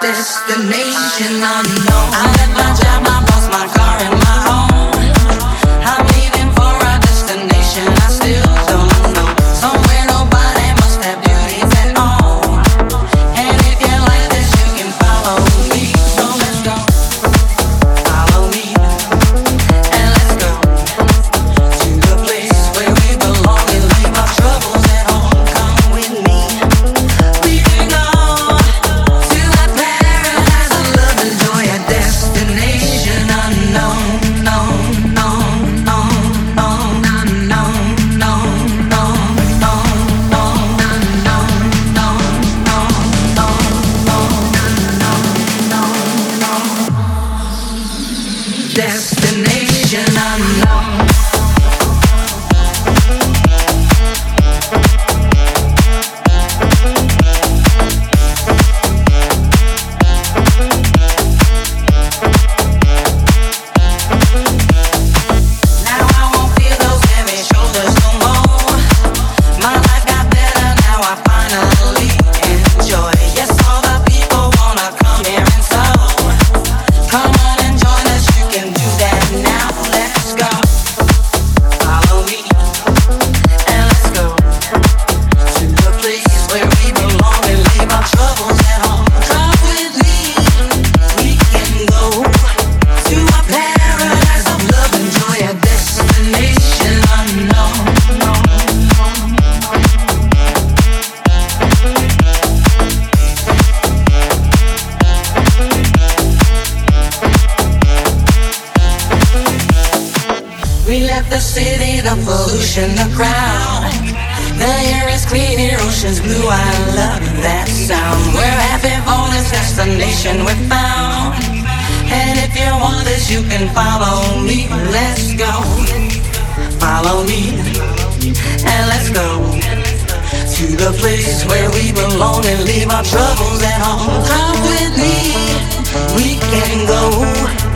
destination unknown. I let my job. dance. the city, the pollution, the crowd. The air is clean, the ocean's blue. I love that sound. We're happy for this destination we found. And if you want this, you can follow me. Let's go. Follow me. And let's go to the place where we belong and leave our troubles at home. Come with me. We can go.